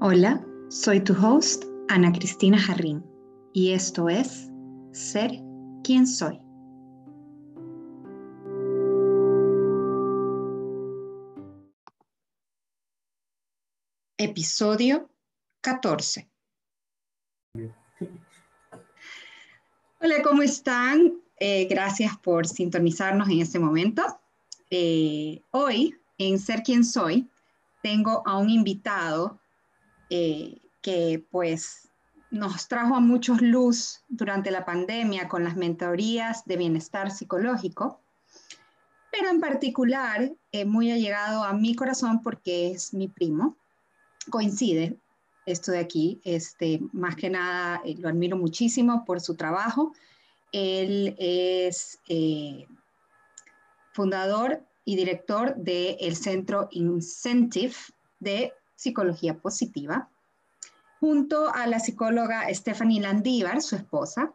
Hola, soy tu host, Ana Cristina Jarrín, y esto es Ser quien soy. Episodio 14. Hola, ¿cómo están? Eh, gracias por sintonizarnos en este momento. Eh, hoy, en Ser quien soy, tengo a un invitado eh, que pues nos trajo a muchos luz durante la pandemia con las mentorías de bienestar psicológico, pero en particular eh, muy allegado a mi corazón porque es mi primo. Coincide esto de aquí, este, más que nada eh, lo admiro muchísimo por su trabajo. Él es fundador y director del Centro Incentive de psicología positiva, junto a la psicóloga Stephanie Landívar, su esposa,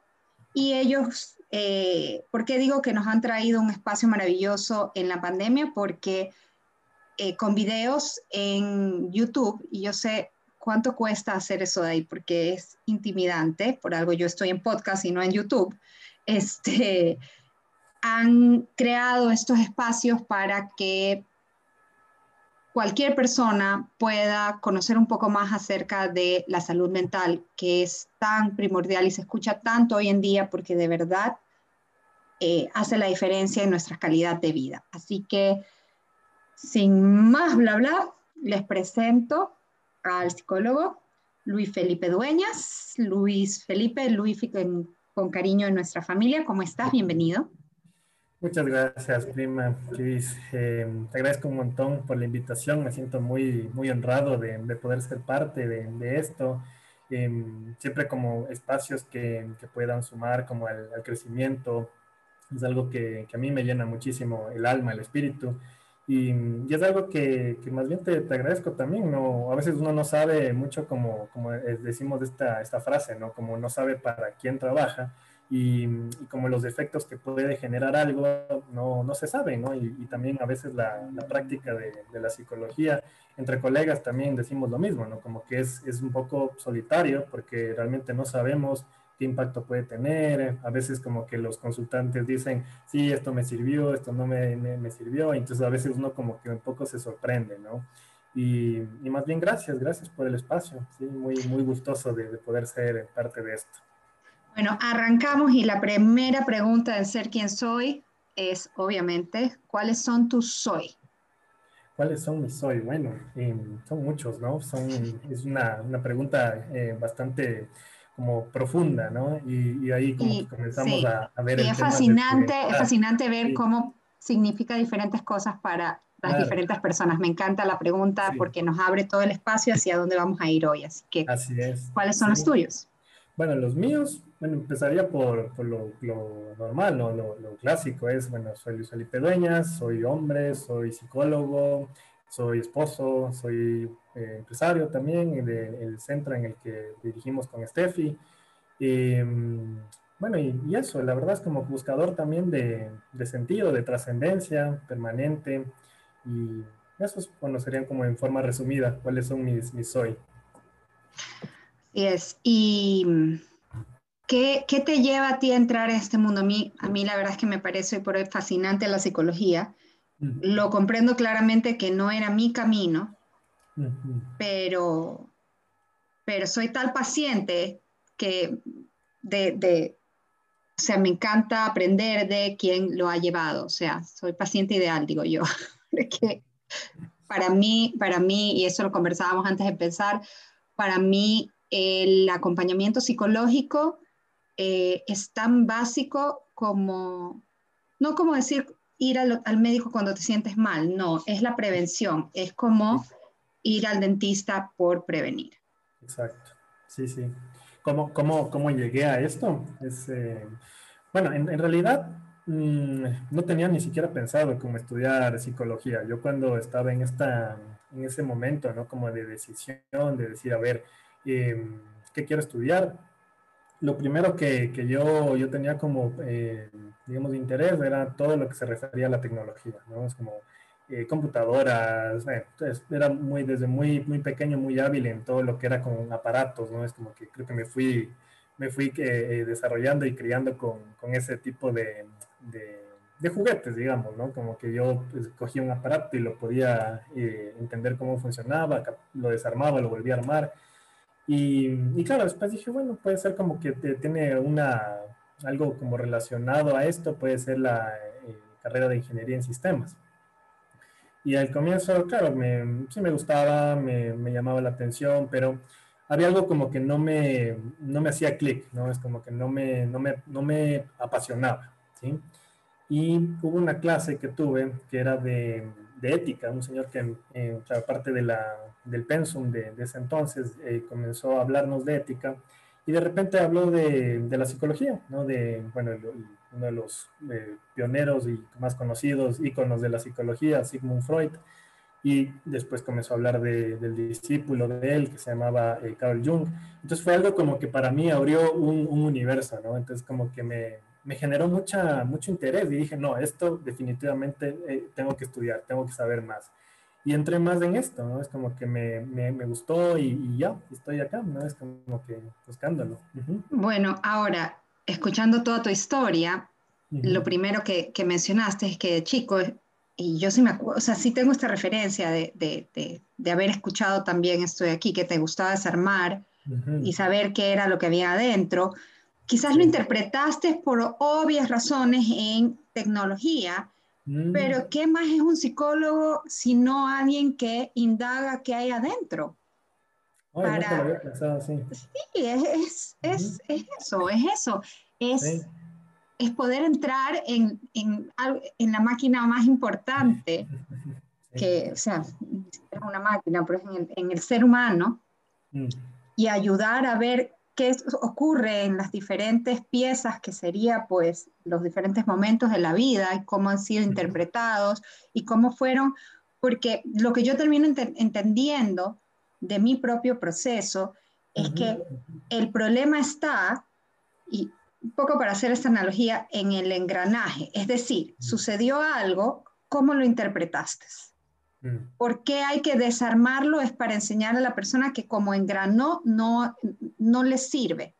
y ellos, eh, ¿por qué digo que nos han traído un espacio maravilloso en la pandemia? Porque eh, con videos en YouTube, y yo sé cuánto cuesta hacer eso de ahí, porque es intimidante, por algo yo estoy en podcast y no en YouTube, este, han creado estos espacios para que cualquier persona pueda conocer un poco más acerca de la salud mental, que es tan primordial y se escucha tanto hoy en día porque de verdad eh, hace la diferencia en nuestra calidad de vida. Así que, sin más bla bla, les presento al psicólogo Luis Felipe Dueñas. Luis Felipe, Luis con cariño en nuestra familia. ¿Cómo estás? Bienvenido. Muchas gracias, prima Luis. Eh, te agradezco un montón por la invitación. Me siento muy, muy honrado de, poder ser parte de, esto. Em, siempre como espacios que, puedan sumar como al, crecimiento. Es algo que, a mí me llena muchísimo el alma, el espíritu. Y, es algo que, más bien te, agradezco también, ¿no? A veces uno no sabe mucho como, como decimos esta, esta frase, ¿no? Como no sabe para quién trabaja y, como los efectos que puede generar algo no, no se saben, ¿no? Y, también a veces la, la práctica de, de, la psicología entre colegas también decimos lo mismo, ¿no? Como que es, es un poco solitario porque realmente no sabemos qué impacto puede tener. A veces como que los consultantes dicen, sí, esto me sirvió, esto no me, me, sirvió. Entonces a veces uno como que un poco se sorprende, ¿no? Y, y más bien gracias, gracias por el espacio. Sí, muy, muy gustoso de, de poder ser parte de esto. Bueno, arrancamos y la primera pregunta de ser quien soy es, obviamente, ¿cuáles son tus soy? ¿Cuáles son mis soy? Bueno, em, son muchos, ¿no? Son, es una, una pregunta eh, bastante como profunda, ¿no? Y, ahí como comenzamos a, ver... es, fascinante, es fascinante ver cómo significa diferentes cosas para las diferentes personas. Me encanta la pregunta porque nos abre todo el espacio hacia dónde vamos a ir hoy. Así que, Así es. ¿cuáles son los tuyos? Bueno, los míos, bueno, empezaría por, por lo, normal, lo, lo, clásico es, bueno, soy Luis Felipe Dueñas, soy hombre, soy psicólogo, soy esposo, soy eh, empresario también del centro en el que dirigimos con Steffi. Mm, bueno, y, y, eso, la verdad es como buscador también de, de sentido, de trascendencia permanente. Y esos, bueno, serían como en forma resumida, cuáles son mis, mis soy. Es, y ¿qué, ¿qué, te lleva a ti a entrar en este mundo? A mí, a mí la verdad es que me parece por hoy fascinante la psicología. Lo comprendo claramente que no era mi camino, pero, pero soy tal paciente que de, de, o sea, me encanta aprender de quién lo ha llevado. O sea, soy paciente ideal, digo yo. que para mí, para mí, y eso lo conversábamos antes de empezar, para mí el acompañamiento psicológico eh, es tan básico como, no como decir ir al, médico cuando te sientes mal, no, es la prevención, es como ir al dentista por prevenir. Exacto, sí, sí. ¿Cómo, cómo, cómo llegué a esto? Es, eh, bueno, en, realidad mm, no tenía ni siquiera pensado cómo estudiar psicología. Yo cuando estaba en, esta, en ese momento, ¿no? Como de decisión, de decir, a ver, Em, qué quiero estudiar. Lo primero que, que yo, yo tenía como, eh, digamos, interés era todo lo que se refería a la tecnología, ¿no? Es como, eh, computadoras, era muy, desde muy, muy pequeño, muy hábil en todo lo que era con aparatos, ¿no? Es como que creo que me fui, me fui eh, desarrollando y criando con, con ese tipo de, de, de, juguetes, digamos, ¿no? Como que yo pues, cogía un aparato y lo podía eh, entender cómo funcionaba, lo desarmaba, lo volvía a armar. Y, y, claro, después dije, bueno, puede ser como que tiene una, algo como relacionado a esto, puede ser la carrera de ingeniería en sistemas. Y al comienzo, claro, me, sí me gustaba, me, me, llamaba la atención, pero había algo como que no me, no me hacía clic, ¿no? Es como que no me, no me, no me apasionaba, ¿sí? Y hubo una clase que tuve que era de, de ética, un señor que, eh, parte de la, del pensum de, ese entonces, eh, comenzó a hablarnos de ética y de repente habló de, de la psicología, ¿no? De, bueno, uno de los eh, pioneros y más conocidos íconos de la psicología, Sigmund Freud, y después comenzó a hablar de, del discípulo de él que se llamaba eh, Carl Jung. Entonces fue algo como que para mí abrió un, un universo, ¿no? Entonces como que me, me, generó mucha, mucho interés y dije, no, esto definitivamente eh, tengo que estudiar, tengo que saber más y entré más en esto, ¿no? Es como que me, me, me gustó y, ya, estoy acá, ¿no? Es como que buscándolo. Bueno, ahora, escuchando toda tu historia, lo primero que, que, mencionaste es que chico, y yo sí me acuerdo, o sea, sí tengo esta referencia de, de, de, haber escuchado también estoy aquí, que te gustaba desarmar y saber qué era lo que había adentro. Quizás lo interpretaste por obvias razones en tecnología, Mm. Pero ¿qué más es un psicólogo si no alguien que indaga qué hay adentro? Para... Sí, es, es, es, eso, es eso. Es, es poder entrar en, en, en, la máquina más importante, que, o sea, es una máquina, pero en el, en el ser humano, mm. y ayudar a ver qué ocurre en las diferentes piezas, que sería pues los diferentes momentos de la vida y cómo han sido interpretados y cómo fueron, porque lo que yo termino entendiendo de mi propio proceso es que el problema está, y un poco para hacer esta analogía, en el engranaje, es decir, sucedió algo, ¿cómo lo interpretaste? Mm. ¿Por qué hay que desarmarlo? Es para enseñar a la persona que como engranó no, no le sirve.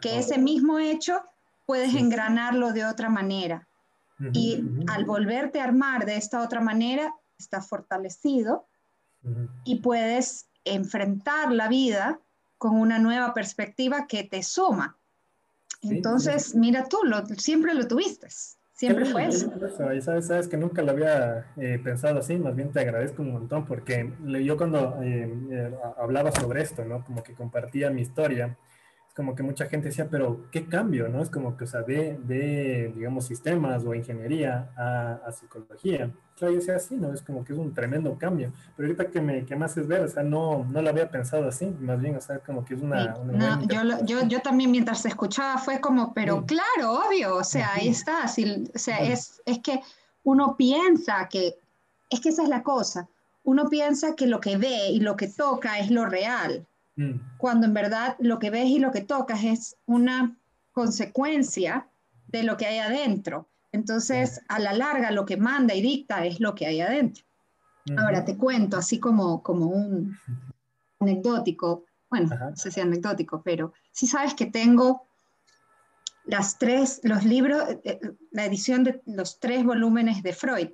Que ese mismo hecho puedes engranarlo de otra manera. y al volverte a armar de esta otra manera, está fortalecido y puedes enfrentar la vida con una nueva perspectiva que te suma. Entonces, mira tú, lo, siempre lo tuviste. Siempre fue eso. Y sabes, sabes que nunca lo había eh, pensado así, más bien te agradezco un montón porque yo cuando eh, eh, hablaba sobre esto, ¿no? Como que compartía mi historia, como que mucha gente decía, pero ¿qué cambio? ¿no? Es como que, o sea, de, de digamos, sistemas o ingeniería a, a, psicología. Claro, yo decía así, ¿no? Es como que es un tremendo cambio. Pero ahorita que me que más es ver, o sea, no, no lo había pensado así, más bien, o sea, como que es una... no, yo, yo, yo, también mientras escuchaba fue como, pero claro, obvio, o sea, ahí está, o sea, es, es que uno piensa que, es que esa es la cosa, uno piensa que lo que ve y lo que toca es lo real Mm. cuando en verdad lo que ves y lo que tocas es una consecuencia de lo que hay adentro. Entonces, a la larga, lo que manda y dicta es lo que hay adentro. Ahora te cuento, así como, como un anecdótico, bueno, no sé si anecdótico, pero si sabes que tengo las tres, los libros, eh, eh, la edición de los tres volúmenes de Freud.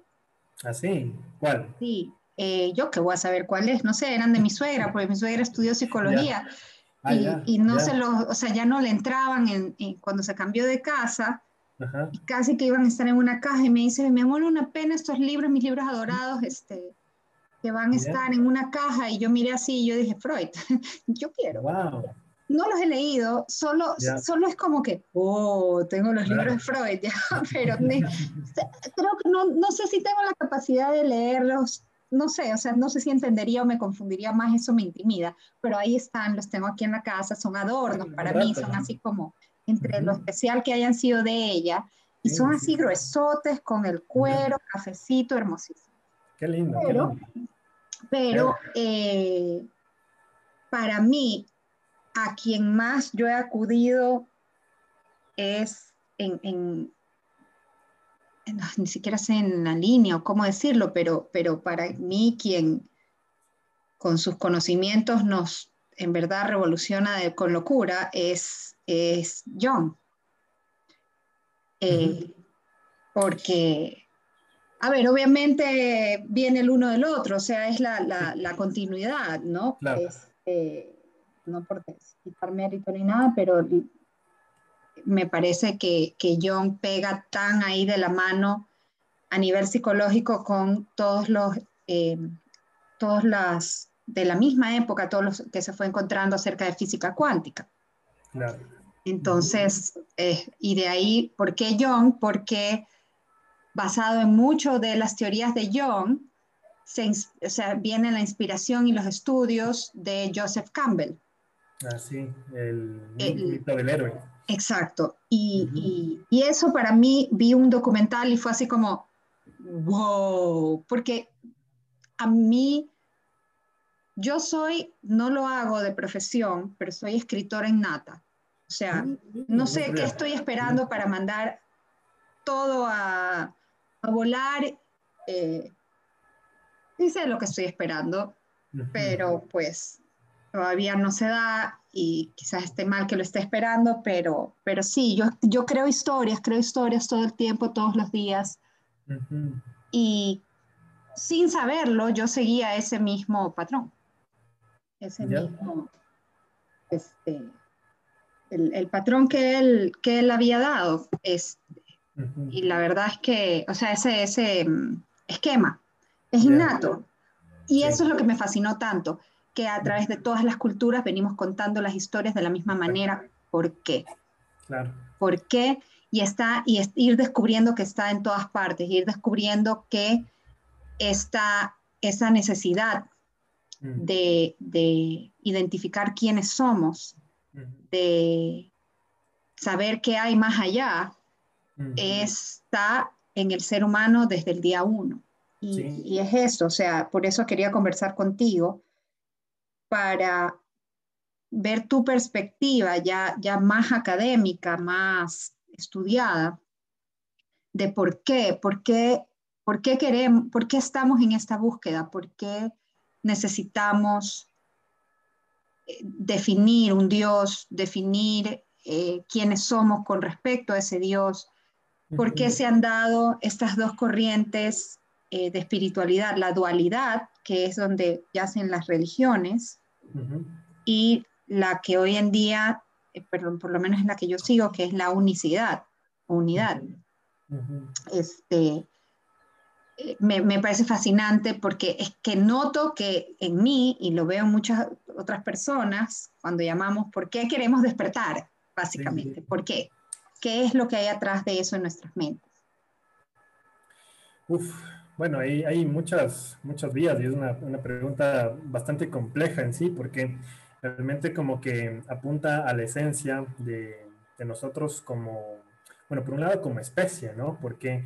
¿Así? ¿Ah, ¿Cuál? Sí, eh, yo que voy a saber cuál es, no sé, eran de mi suegra, porque mi suegra estudió psicología ah, y, no se lo, o sea, ya no le entraban en, cuando se cambió de casa, y casi que iban a estar en una caja y me dice, me amor, una pena estos libros, mis libros adorados, este, que van a estar en una caja y yo miré así y yo dije, Freud, yo quiero. No los he leído, solo, solo es como que, oh, tengo los libros de Freud, ya, pero creo que no, no sé si tengo la capacidad de leerlos no sé, o sea, no sé si entendería o me confundiría más, eso me intimida, pero ahí están, los tengo aquí en la casa, son adornos para mí, son así como entre lo especial que hayan sido de ella, y son así gruesotes con el cuero, cafecito, hermosísimo. Qué lindo. Pero, pero eh, para mí, a quien más yo he acudido es en, ni siquiera sé en la línea o cómo decirlo, pero, pero para mí quien con sus conocimientos nos en verdad revoluciona con locura es, es John. Eh, porque, a ver, obviamente viene el uno del otro, o sea, es la, la, continuidad, ¿no? Eh, no por quitar mérito ni nada, pero me parece que, que John pega tan ahí de la mano a nivel psicológico con todos los, eh, todas las, de la misma época, todos los que se fue encontrando acerca de física cuántica. Entonces, eh, y de ahí, ¿por qué John? Porque basado en mucho de las teorías de John, se, o sea, viene la inspiración y los estudios de Joseph Campbell. Ah, sí, el, mito del héroe. Exacto. Y, y, eso para mí, vi un documental y fue así como, wow, porque a mí, yo soy, no lo hago de profesión, pero soy escritora innata. O sea, mm, no sé qué estoy esperando para mandar todo a, a volar. Eh, sé lo que estoy esperando, pero pues todavía no se da y quizás esté mal que lo esté esperando, pero, pero sí, yo, yo creo historias, creo historias todo el tiempo, todos los días. Y sin saberlo, yo seguía ese mismo patrón, ese mismo, este, el, el, patrón que él, que él había dado. Es, Y la verdad es que, o sea, ese, ese mm, esquema es innato. Y eso es lo que me fascinó tanto, que a través de todas las culturas venimos contando las historias de la misma manera. ¿Por qué? Claro. ¿Por qué? Y, está, y es, ir descubriendo que está en todas partes, ir descubriendo que está esa necesidad mm. de, de identificar quiénes somos, de saber qué hay más allá, está en el ser humano desde el día uno. Y, es eso, o sea, por eso quería conversar contigo, para ver tu perspectiva ya, ya más académica, más estudiada, de por qué, por qué, por qué queremos, por qué estamos en esta búsqueda, por qué necesitamos definir un Dios, definir eh, quiénes somos con respecto a ese Dios, por qué se han dado estas dos corrientes eh, de espiritualidad, la dualidad, que es donde yacen las religiones, y la que hoy en día, eh, perdón, por lo menos es la que yo sigo, que es la unicidad, unidad. Este, me, parece fascinante porque es que noto que en mí, y lo veo en muchas otras personas, cuando llamamos, ¿por qué queremos despertar? Básicamente, ¿por qué? ¿Qué es lo que hay atrás de eso en nuestras mentes? Uf, bueno, hay, hay muchas, muchas vías y es una, una, pregunta bastante compleja en sí, porque realmente como que apunta a la esencia de, nosotros como, bueno, por un lado como especie, ¿no? Porque...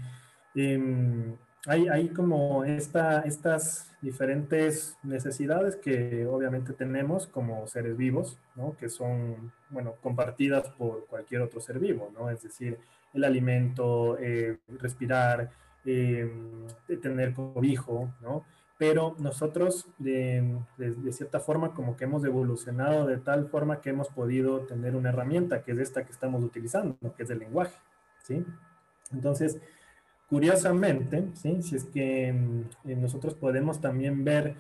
Eh, hay, como esta, estas diferentes necesidades que obviamente tenemos como seres vivos, ¿no? que son, bueno, compartidas por cualquier otro ser vivo, ¿no? es decir, el alimento, eh, respirar, eh, tener cobijo, ¿no? pero nosotros de, de, cierta forma como que hemos evolucionado de tal forma que hemos podido tener una herramienta que es esta que estamos utilizando, que es el lenguaje, ¿sí? Entonces, Curiosamente, ¿sí? si es que mm, nosotros podemos también ver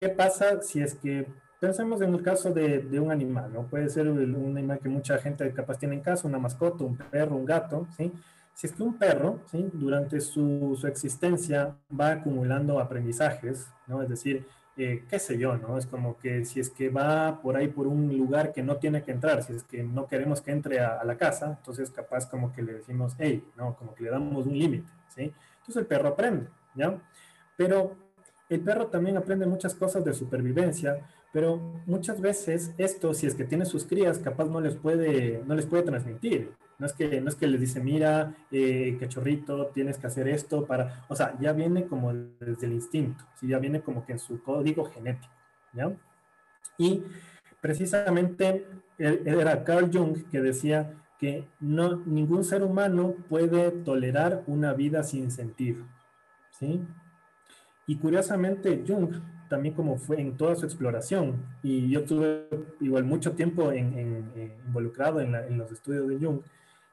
qué pasa si es que pensemos en el caso de, de, un animal, ¿no? Puede ser un animal que mucha gente capaz tiene en casa, una mascota, un perro, un gato, ¿sí? Si es que un perro. Durante su, su existencia va acumulando aprendizajes, ¿no? Es decir, eh, qué sé yo, ¿no? Es como que si es que va por ahí por un lugar que no tiene que entrar, si es que no queremos que entre a, la casa, entonces capaz como que le decimos, hey, ¿no? Como que le damos un límite. Entonces el perro aprende, ¿ya? Pero el perro también aprende muchas cosas de supervivencia, pero muchas veces esto, si es que tiene sus crías, capaz no les puede, no les puede transmitir, no es que, no es que les dice, mira, eh, cachorrito, tienes que hacer esto para, o sea, ya viene como desde el instinto, ¿sí? ya viene como que en su código genético, ¿ya? Y precisamente era Carl Jung que decía que no, ningún ser humano puede tolerar una vida sin sentido. ¿sí? Y curiosamente, Jung, también como fue en toda su exploración, y yo tuve igual mucho tiempo involucrado en, los estudios de Jung,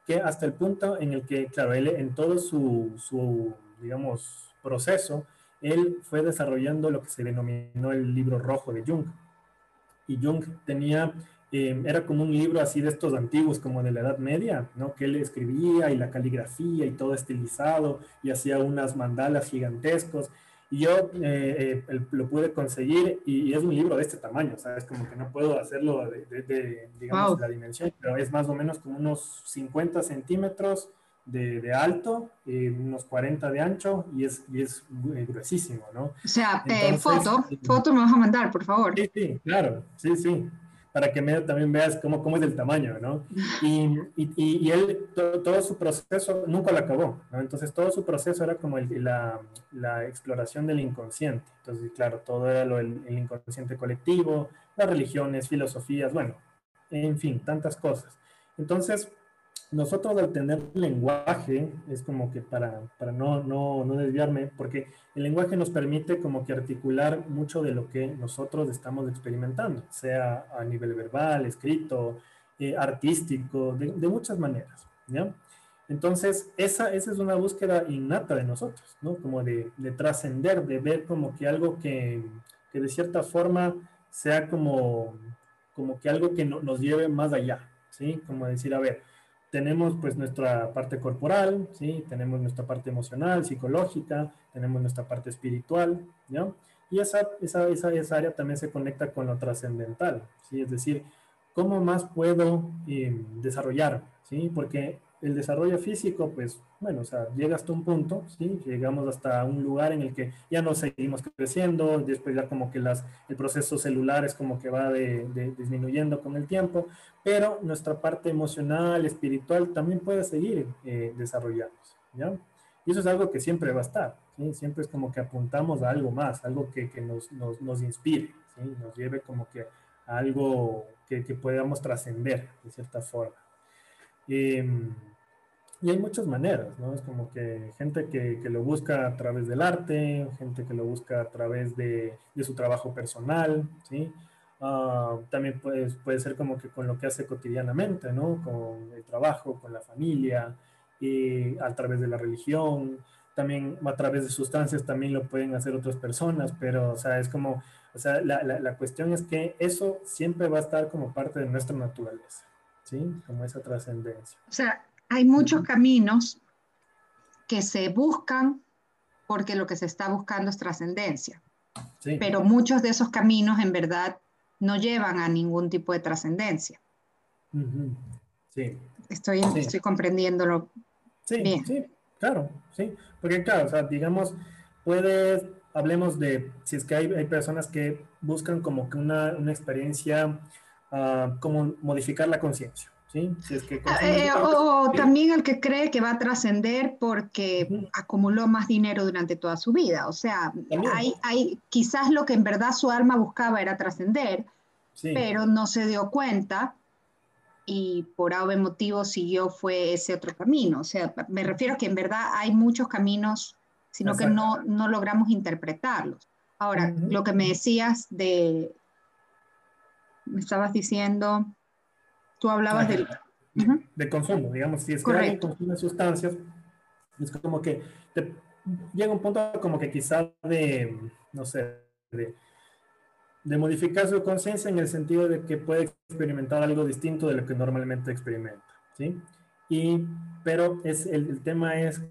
que hasta el punto en el que, claro, él en todo su, su, digamos, proceso, él fue desarrollando lo que se denominó el libro rojo de Jung. Y Jung tenía Em, era como un libro así de estos antiguos, como de la Edad Media, ¿no? Que él escribía y la caligrafía y todo estilizado y hacía unas mandalas gigantescos. Y yo eh, eh, lo pude conseguir y, es un libro de este tamaño, ¿sabes? Como que no puedo hacerlo de, digamos, la dimensión, pero es más o menos como unos 50 centímetros de, alto, y unos 40 de ancho y es, y es eh, gruesísimo, ¿no? O sea, foto, foto me vas a mandar, por favor. Sí, sí, claro, sí, sí para que también veas cómo, cómo es el tamaño, ¿no? Y, y, y él, todo, su proceso nunca lo acabó, ¿no? Entonces, todo su proceso era como el, la, la, exploración del inconsciente. Entonces, claro, todo era lo, el, el inconsciente colectivo, las religiones, filosofías, bueno, en fin, tantas cosas. Entonces, nosotros al tener lenguaje, es como que para, para no, no, no, desviarme, porque el lenguaje nos permite como que articular mucho de lo que nosotros estamos experimentando, sea a nivel verbal, escrito, eh, artístico, de, de, muchas maneras, ¿ya? Entonces, esa, esa es una búsqueda innata de nosotros, ¿no? Como de, de trascender, de ver como que algo que, que, de cierta forma sea como, como que algo que no, nos lleve más allá, ¿sí? Como decir, a ver, tenemos pues nuestra parte corporal, ¿sí? tenemos nuestra parte emocional, psicológica, tenemos nuestra parte espiritual, ¿ya? Y esa, esa, esa, esa área también se conecta con lo trascendental, ¿sí? Es decir, ¿cómo más puedo eh, desarrollar? ¿sí? Porque el desarrollo físico, pues, bueno, o sea, llega hasta un punto, ¿sí? Llegamos hasta un lugar en el que ya no seguimos creciendo, después ya como que el proceso celular es como que va de, disminuyendo con el tiempo, pero nuestra parte emocional, espiritual, también puede seguir eh, desarrollándose, ¿ya? Y eso es algo que siempre va a estar, ¿sí? Siempre es como que apuntamos a algo más, algo que, nos, nos, nos, inspire, ¿sí? Nos lleve como que a algo que, podamos trascender de cierta forma. Eh, y hay muchas maneras, ¿no? Es como que gente que, que, lo busca a través del arte, gente que lo busca a través de, de su trabajo personal, ¿sí? Uh, también puede, puede ser como que con lo que hace cotidianamente, ¿no? Con el trabajo, con la familia, y a través de la religión, también a través de sustancias también lo pueden hacer otras personas, pero, o sea, es como, o sea, la, la, la cuestión es que eso siempre va a estar como parte de nuestra naturaleza, ¿sí? Como esa trascendencia. O sea, hay muchos caminos que se buscan porque lo que se está buscando es trascendencia. Pero muchos de esos caminos en verdad no llevan a ningún tipo de trascendencia. Sí. Estoy, estoy comprendiéndolo. Sí, bien. sí, claro, sí. Porque claro, o sea, digamos, puedes, hablemos de, si es que hay, hay personas que buscan como que una, una experiencia, uh, como modificar la conciencia. Eh, o, también el que cree que va a trascender porque acumuló más dinero durante toda su vida. O sea, hay, hay, quizás lo que en verdad su alma buscaba era trascender, pero no se dio cuenta y por algún motivo siguió fue ese otro camino. O sea, me refiero a que en verdad hay muchos caminos, sino que no, no logramos interpretarlos. Ahora, lo que me decías de, me estabas diciendo Tú hablabas del... De consumo, digamos, si es que alguien consume sustancias, es como que llega un punto como que quizás de, no sé, de, de modificar su conciencia en el sentido de que puede experimentar algo distinto de lo que normalmente experimenta, ¿sí? Y, pero es, el, el tema es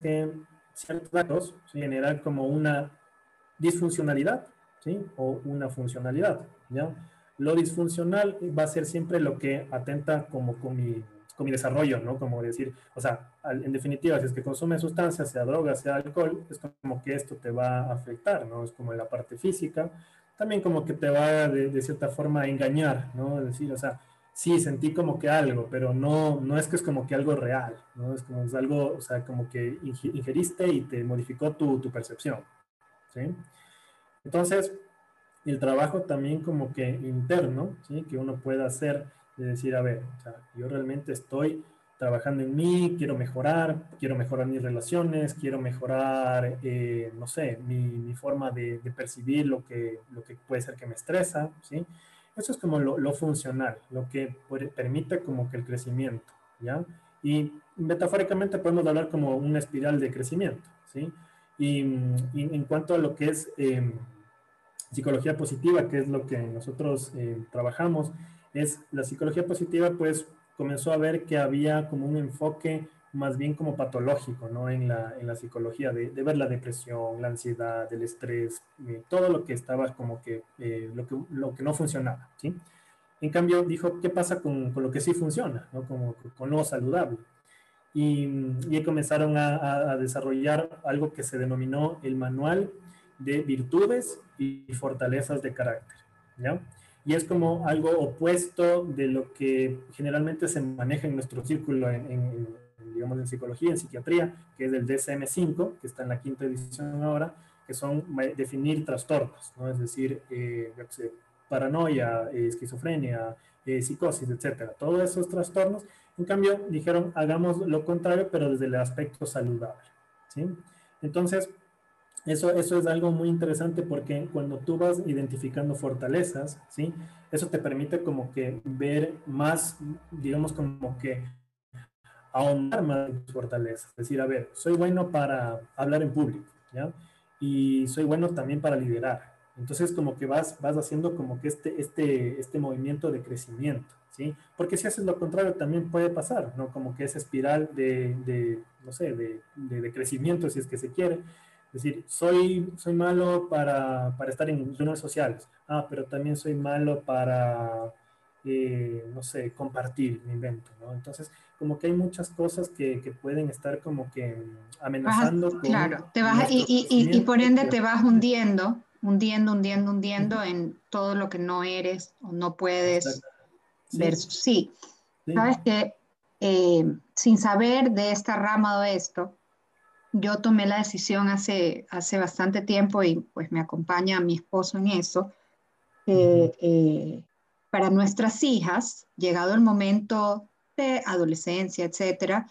que ciertos datos generan como una disfuncionalidad, ¿sí? O una funcionalidad, ¿ya? Lo disfuncional va a ser siempre lo que atenta como con mi, con mi desarrollo, ¿no? Como decir, o sea, en definitiva, si es que consumes sustancias, sea droga, sea alcohol, es como que esto te va a afectar, ¿no? Es como la parte física, también como que te va de, de cierta forma a engañar, ¿no? Es decir, o sea, sí, sentí como que algo, pero no, no es que es como que algo real, ¿no? Es como es algo, o sea, como que ingeriste y te modificó tu, tu percepción, ¿sí? Entonces, el trabajo también como que interno, ¿sí? que uno pueda hacer de decir, a ver, yo realmente estoy trabajando en mí, quiero mejorar, quiero mejorar mis relaciones, quiero mejorar, eh, no sé, mi, forma de, percibir lo que, lo que puede ser que me estresa, ¿sí? Eso es como lo, funcional, lo que permite como que el crecimiento, ¿ya? Y metafóricamente podemos hablar como una espiral de crecimiento, ¿sí? Y, en cuanto a lo que es em, psicología positiva, que es lo que nosotros eh, trabajamos, es la psicología positiva, pues comenzó a ver que había como un enfoque más bien como patológico, ¿no? En la, en la psicología, de, de, ver la depresión, la ansiedad, el estrés, eh, todo lo que estaba como que, eh, lo que, lo que no funcionaba, ¿sí? En cambio, dijo, ¿qué pasa con, con lo que sí funciona, ¿no? Como con lo saludable. Y, y comenzaron a, a, desarrollar algo que se denominó el manual de virtudes y fortalezas de carácter, ¿ya? y es como algo opuesto de lo que generalmente se maneja en nuestro círculo en, digamos en psicología, en psiquiatría, que es el DSM-5, que está en la quinta edición ahora, que son definir trastornos, ¿no? es decir, eh, paranoia, eh, esquizofrenia, eh, psicosis, etcétera, todos esos trastornos. En cambio, dijeron, hagamos lo contrario, pero desde el aspecto saludable. ¿sí? Entonces, eso, eso es algo muy interesante porque cuando tú vas identificando fortalezas, ¿sí? Eso te permite como que ver más, digamos como que ahondar más en tus fortalezas. Es decir, a ver, soy bueno para hablar en público, ¿ya? Y soy bueno también para liderar. Entonces como que vas, vas haciendo como que este, este, este movimiento de crecimiento, ¿sí? Porque si haces lo contrario también puede pasar, ¿no? Como que esa espiral de, de no sé, de, de, de crecimiento, si es que se quiere, es decir, soy, soy malo para, para estar en reuniones sociales. Ah, pero también soy malo para, eh, no sé, compartir mi invento, ¿no? Entonces, como que hay muchas cosas que, que pueden estar como que amenazando. claro, te vas, y, y, y, por ende te vas hundiendo, hundiendo, hundiendo, hundiendo en todo lo que no eres o no puedes ver. Sí. Sabes que eh, sin saber de esta rama o esto, yo tomé la decisión hace, hace bastante tiempo y pues me acompaña mi esposo en eso. Eh, para nuestras hijas, llegado el momento de adolescencia, etcétera,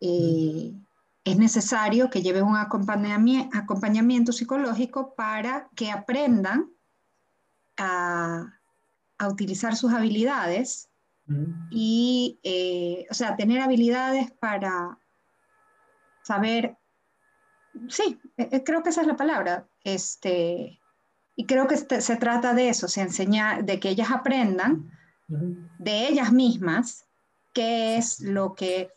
eh, es necesario que lleven un acompañamiento, acompañamiento psicológico para que aprendan a, a utilizar sus habilidades y, eh, o sea, tener habilidades para saber sí, eh, eh, creo que esa es la palabra. Este, y creo que este, se trata de eso, se enseña, de que ellas aprendan de ellas mismas qué es lo que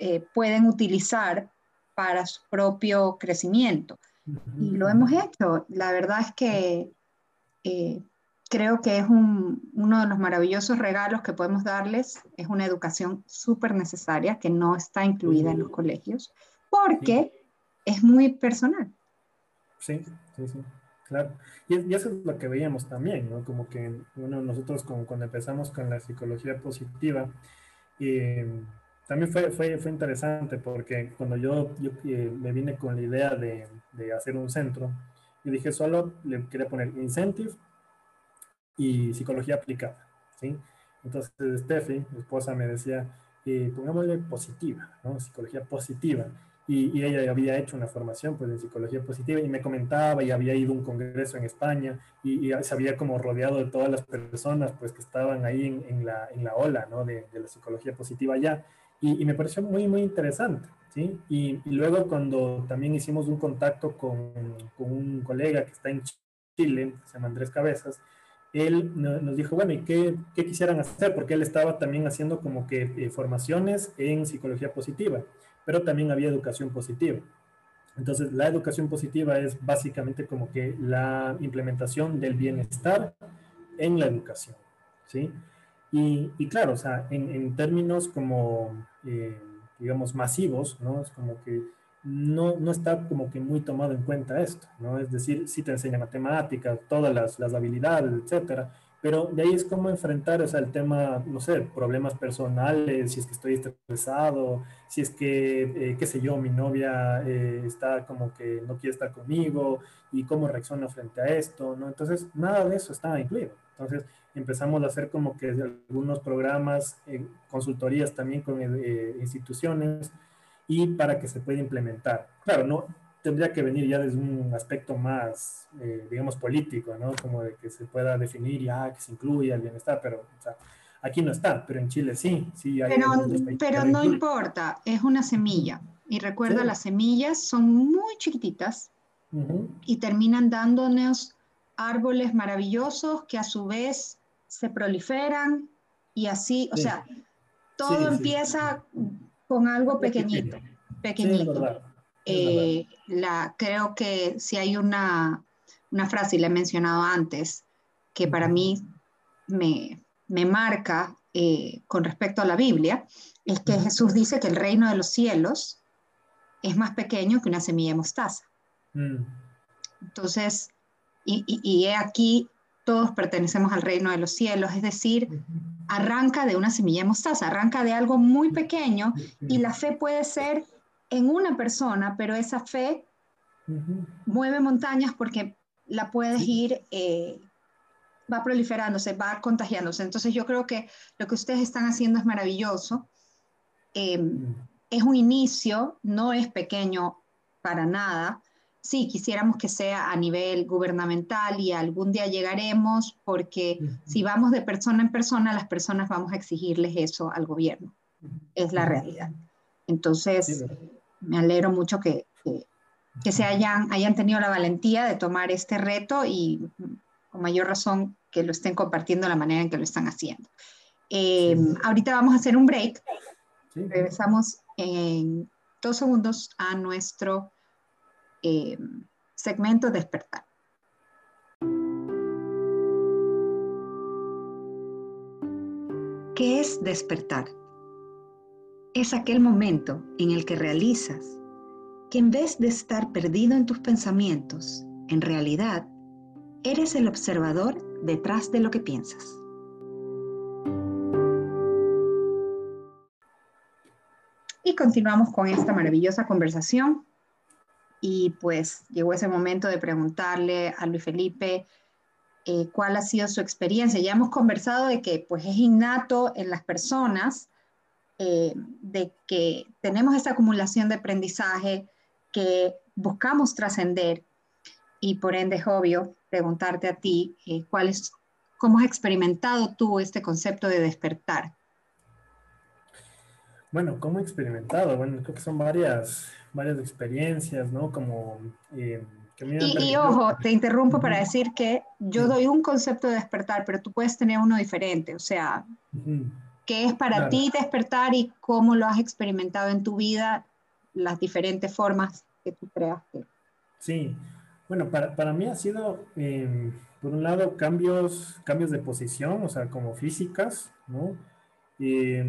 eh, pueden utilizar para su propio crecimiento. Y lo hemos hecho. La verdad es que creo que es uno de los maravillosos regalos que podemos darles. Es una educación súper necesaria que no está incluida en los colegios porque es muy personal. Sí, sí, sí, claro. Y, eso es lo que veíamos también, ¿no? Como que bueno, nosotros cuando empezamos con la psicología positiva, eh, también fue, fue, fue, interesante porque cuando yo, yo eh, me vine con la idea de, de, hacer un centro, yo dije solo le quería poner incentive y psicología aplicada, ¿sí? Entonces Steffi, mi esposa, me decía, eh, pongámosle positiva, ¿no? Psicología positiva y, ella había hecho una formación pues, en psicología positiva y me comentaba y había ido a un congreso en España y, se había como rodeado de todas las personas pues, que estaban ahí en, en, la, en la, ola ¿no? de, de, la psicología positiva allá. Y, me pareció muy, muy interesante. ¿sí? Y, luego cuando también hicimos un contacto con, con, un colega que está en Chile, se llama Andrés Cabezas, él nos dijo, bueno, ¿y qué, qué quisieran hacer? Porque él estaba también haciendo como que eh, formaciones en psicología positiva pero también había educación positiva. Entonces, la educación positiva es básicamente como que la implementación del bienestar en la educación, ¿sí? Y, y claro, o sea, en, en términos como, eh, digamos, masivos, ¿no? Es como que no, no, está como que muy tomado en cuenta esto, ¿no? Es decir, si te enseña matemáticas, todas las, las habilidades, etcétera, pero de ahí es como enfrentar, o sea, el tema, no sé, problemas personales, si es que estoy estresado, si es que, eh, qué sé yo, mi novia eh, está como que no quiere estar conmigo y cómo reacciona frente a esto, ¿no? Entonces, nada de eso está incluido. Entonces, empezamos a hacer como que algunos programas, eh, consultorías también con eh, instituciones y para que se pueda implementar. Claro, no tendría que venir ya desde un aspecto más, eh, digamos, político, ¿no? Como de que se pueda definir ya que se incluya el bienestar, pero o sea, aquí no está, pero en Chile sí, sí. Hay pero pero no importa, es una semilla. Y recuerda, las semillas son muy chiquititas y terminan dándonos árboles maravillosos que a su vez se proliferan y así, o sea, todo empieza con algo pequeñito, pequeñito. Eh, la, creo que si hay una, una frase, y la he mencionado antes, que para mí me, me marca eh, con respecto a la Biblia, es que Jesús dice que el reino de los cielos es más pequeño que una semilla de mostaza. Mm. Entonces, y, y, he aquí, todos pertenecemos al reino de los cielos, es decir, arranca de una semilla de mostaza, arranca de algo muy pequeño y la fe puede ser en una persona, pero esa fe mueve montañas porque la puedes ir, eh, va proliferándose, va contagiándose. Entonces yo creo que lo que ustedes están haciendo es maravilloso. Em, es un inicio, no es pequeño para nada, sí, quisiéramos que sea a nivel gubernamental y algún día llegaremos porque si vamos de persona en persona, las personas vamos a exigirles eso al gobierno. Es la realidad. Entonces, me alegro mucho que, que, se hayan, hayan tenido la valentía de tomar este reto y con mayor razón que lo estén compartiendo la manera en que lo están haciendo. Eh, ahorita vamos a hacer un break. Regresamos en dos segundos a nuestro eh, segmento despertar. ¿Qué es despertar? Es aquel momento en el que realizas que en vez de estar perdido en tus pensamientos, en realidad eres el observador detrás de lo que piensas. Y continuamos con esta maravillosa conversación y pues llegó ese momento de preguntarle a Luis Felipe eh, cuál ha sido su experiencia. Ya hemos conversado de que pues es innato en las personas, eh, de que tenemos esta acumulación de aprendizaje, que buscamos trascender y por ende es obvio preguntarte a ti eh, cuál es, cómo has experimentado tú este concepto de despertar. Bueno, ¿cómo he experimentado? Bueno, creo que son varias, varias experiencias, ¿no? Como... Eh, y, ojo, te interrumpo para decir que yo doy un concepto de despertar, pero tú puedes tener uno diferente, o sea, ¿qué es para ti despertar y cómo lo has experimentado en tu vida, las diferentes formas que tú creas que... Sí, bueno, para, para mí ha sido, em, por un lado, cambios, cambios de posición, o sea, como físicas, ¿no? Y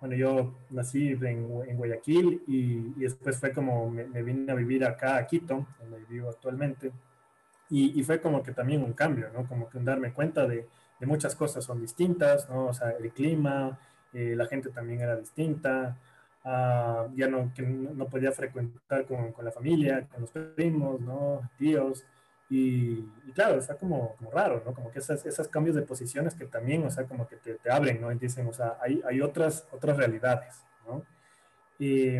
bueno, yo nací en, en Guayaquil y, y, después fue como me, vine a vivir acá a Quito, donde vivo actualmente. Y, y, fue como que también un cambio, ¿no? Como que darme cuenta de, muchas cosas son distintas, ¿no? O sea, el clima, eh, la gente también era distinta, uh, ya no, no podía frecuentar con, con, la familia, con los primos, ¿no? Tíos. Y, claro, está como, como, raro, ¿no? Como que esas, esos cambios de posiciones que también, o sea, como que te, te abren, ¿no? Y dicen, o sea, hay, hay otras, otras realidades, ¿no? Y,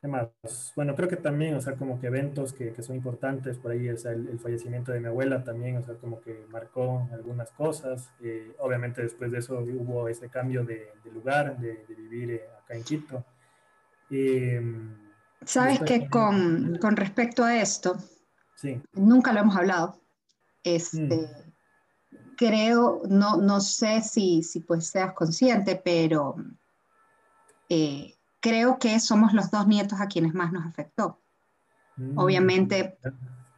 ¿qué más? Bueno, creo que también, o sea, como que eventos que, que son importantes, por ahí, o sea, el, fallecimiento de mi abuela también, o sea, como que marcó algunas cosas. Eh, obviamente después de eso hubo ese cambio de, de lugar, de, de vivir eh, acá en Quito. Sabes que con, con respecto a esto, Nunca lo hemos hablado. Este, mm. Creo, no, no sé si, si pues seas consciente, pero eh, creo que somos los dos nietos a quienes más nos afectó. Mm. Obviamente,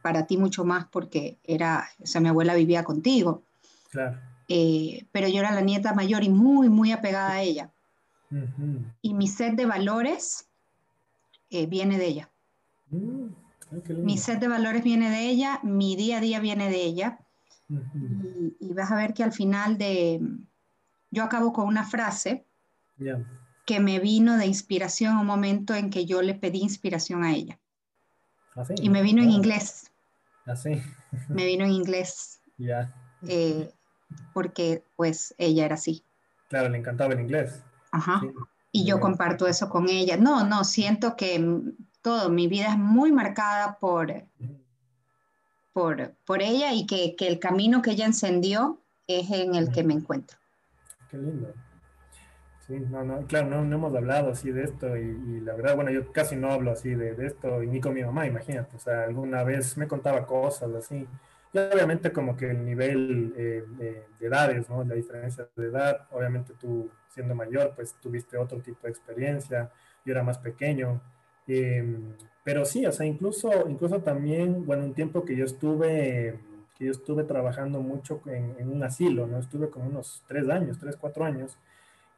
para ti mucho más porque era, o sea, mi abuela vivía contigo. Claro. Eh, pero yo era la nieta mayor y muy, muy apegada a ella. Y mi set de valores eh, viene de ella. Mm. Mi set de valores viene de ella, mi día a día viene de ella. y, vas a ver que al final de, yo acabo con una frase que me vino de inspiración un momento en que yo le pedí inspiración a ella. ¿Ah, y me vino en inglés. ¿Ah, sí? me vino en inglés. Ya. Eh, porque pues ella era así. Claro, le encantaba el inglés. Ajá. Y yo comparto eso con ella. No, no, siento que todo, mi vida es muy marcada por, por, por ella y que, que el camino que ella encendió es en el que me encuentro. Qué lindo. Sí, no, no, claro, no, no, hemos hablado así de esto y, la verdad, bueno, yo casi no hablo así de, de, esto y ni con mi mamá, imagínate, o sea, alguna vez me contaba cosas así. Y obviamente como que el nivel eh, de, edades, ¿no? La diferencia de edad, obviamente tú siendo mayor, pues tuviste otro tipo de experiencia, yo era más pequeño. Em, pero sí, o sea, incluso, incluso también, bueno, un tiempo que yo estuve, que yo estuve trabajando mucho en, en un asilo, ¿no? Estuve como unos tres años, tres, cuatro años.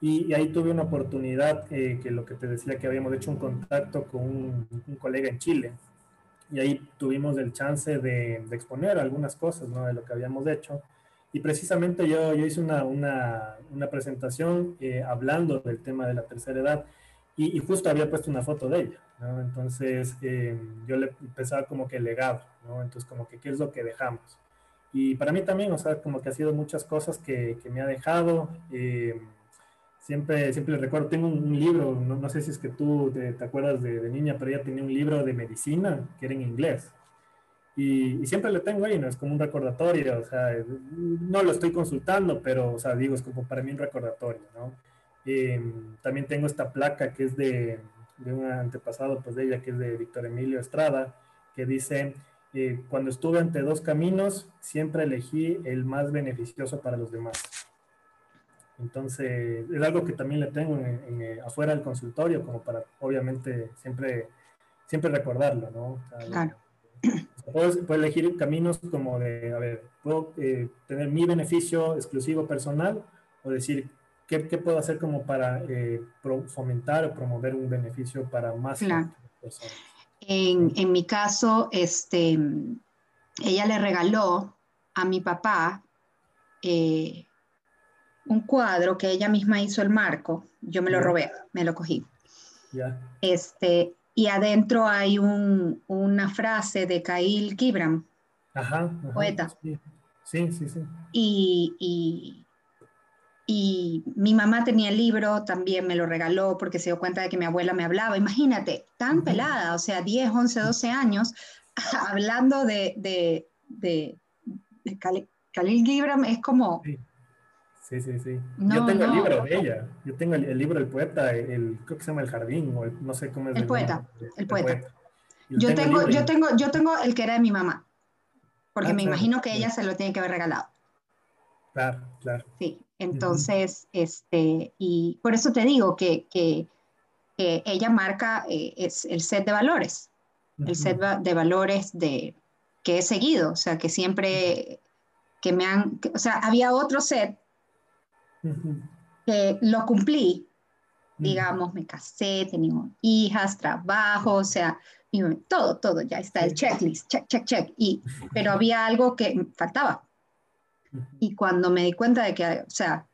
Y, ahí tuve una oportunidad, eh, que lo que te decía, que habíamos hecho un contacto con un, colega en Chile. Y ahí tuvimos el chance de, exponer algunas cosas ¿no? de lo que habíamos hecho. Y precisamente yo, yo hice una, una, una presentación eh, hablando del tema de la tercera edad y, justo había puesto una foto de ella. ¿no? Entonces eh, yo le empezaba como que legado, ¿no? Entonces como que qué es lo que dejamos. Y para mí también, o sea, como que ha sido muchas cosas que, que me ha dejado. Eh, Siempre, siempre recuerdo, tengo un, libro, no, no, sé si es que tú te, acuerdas de, de, niña, pero ella tenía un libro de medicina que era en inglés. Y, y, siempre lo tengo ahí, ¿no? Es como un recordatorio, o sea, no lo estoy consultando, pero, o sea, digo, es como para mí un recordatorio, ¿no? también tengo esta placa que es de, de, un antepasado, pues de ella, que es de Víctor Emilio Estrada, que dice, eh, cuando estuve ante dos caminos, siempre elegí el más beneficioso para los demás. Entonces, es algo que también le tengo en, eh, afuera del consultorio, como para, obviamente, siempre, siempre recordarlo, ¿no? claro. Puedo, elegir caminos como de, a ver, puedo eh, tener mi beneficio exclusivo personal o decir, ¿qué, qué puedo hacer como para eh, fomentar o promover un beneficio para más personas? En, en, mi caso, este, ella le regaló a mi papá eh, un cuadro que ella misma hizo el marco, yo me lo robé, me lo cogí. Este, y adentro hay un, una frase de Khalil Gibran, poeta. Sí, sí, sí. Y, y, y, mi mamá tenía el libro, también me lo regaló porque se dio cuenta de que mi abuela me hablaba. Imagínate, tan pelada, o sea, 10, 11, 12 años, hablando de, de, de, Khalil Gibran, es como... Sí, sí, sí. yo tengo el libro de ella. Yo tengo el, libro del poeta, el, creo que se llama El Jardín, o no sé cómo es. El, poeta, el, poeta. Yo tengo, yo, tengo, yo tengo el que era de mi mamá, porque ah, me imagino que ella se lo tiene que haber regalado. Claro, claro. Sí, entonces, este, y por eso te digo que, que, ella marca eh, es el set de valores, el set de valores de, que he seguido, o sea, que siempre, que me han, o sea, había otro set que lo cumplí, digamos, me casé, tenía hijas, trabajo, o sea, todo, todo, ya está el checklist, check, check, check, y, pero había algo que faltaba. Y cuando me di cuenta de que, o sea,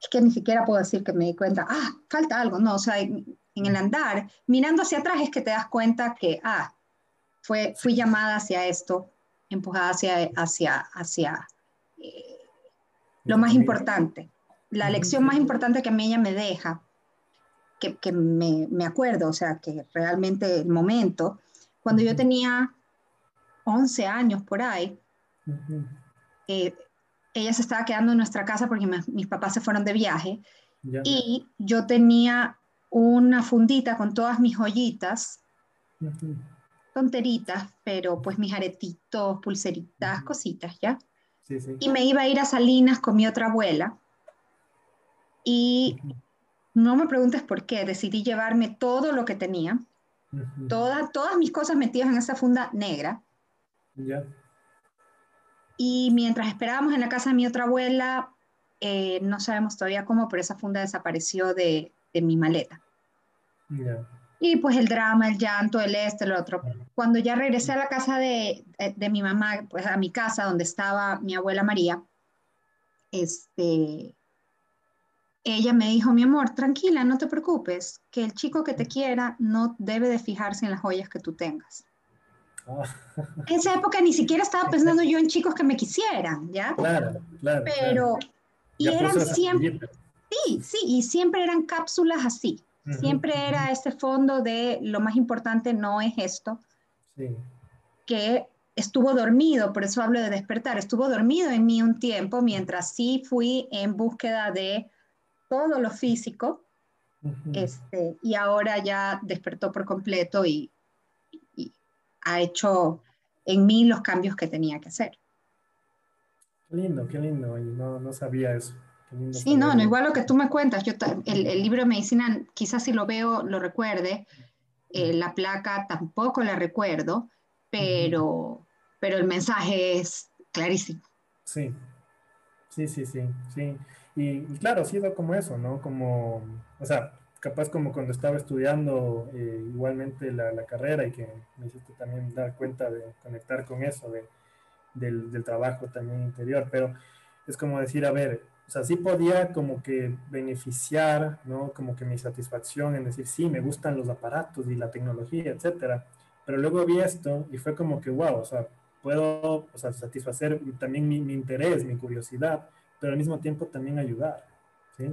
es que ni siquiera puedo decir que me di cuenta, ah, falta algo, no, o sea, en, el andar, mirando hacia atrás es que te das cuenta que, ah, fue, fui llamada hacia esto, empujada hacia, hacia, hacia eh, lo más importante, la lección más importante que a mí ella me deja, que, que me, me, acuerdo, o sea, que realmente el momento, cuando yo tenía 11 años por ahí, eh, ella se estaba quedando en nuestra casa porque mis papás se fueron de viaje y yo tenía una fundita con todas mis joyitas, tonteritas, pero pues mis aretitos, pulseritas, cositas, ¿ya? Y me iba a ir a Salinas con mi otra abuela y no me preguntes por qué, decidí llevarme todo lo que tenía, todas, todas mis cosas metidas en esa funda negra. Y mientras esperábamos en la casa de mi otra abuela, eh, no sabemos todavía cómo, pero esa funda desapareció de, de mi maleta. Y pues el drama, el llanto, el este, el otro. Cuando ya regresé a la casa de, de, de, mi mamá, pues a mi casa donde estaba mi abuela María, este, ella me dijo, mi amor, tranquila, no te preocupes, que el chico que te quiera no debe de fijarse en las joyas que tú tengas. Ah. En esa época ni siquiera estaba pensando yo en chicos que me quisieran, ¿ya? Claro, claro. Pero, y eran siempre, sí, sí, y siempre eran cápsulas así. Siempre era este fondo de lo más importante no es esto, sí. que estuvo dormido, por eso hablo de despertar, estuvo dormido en mí un tiempo mientras sí fui en búsqueda de todo lo físico, este, y ahora ya despertó por completo y, ha hecho en mí los cambios que tenía que hacer. Qué lindo, qué lindo, y no, no sabía eso. Sí, no, no, igual lo que tú me cuentas, yo el, el, libro de medicina, quizás si lo veo, lo recuerde, eh, la placa tampoco la recuerdo, pero, pero el mensaje es clarísimo. Sí, sí, sí, sí, sí. Y, claro, ha sido como eso, ¿no? Como, o sea, capaz como cuando estaba estudiando eh, igualmente la, la, carrera y que me hiciste también dar cuenta de conectar con eso, de, del, del trabajo también interior, pero es como decir, a ver, o sea, sí podía como que beneficiar, ¿no? Como que mi satisfacción en decir, sí, me gustan los aparatos y la tecnología, etcétera. Pero luego vi esto y fue como que, wow, o sea, puedo o sea, satisfacer también mi, mi, interés, mi curiosidad, pero al mismo tiempo también ayudar, ¿sí?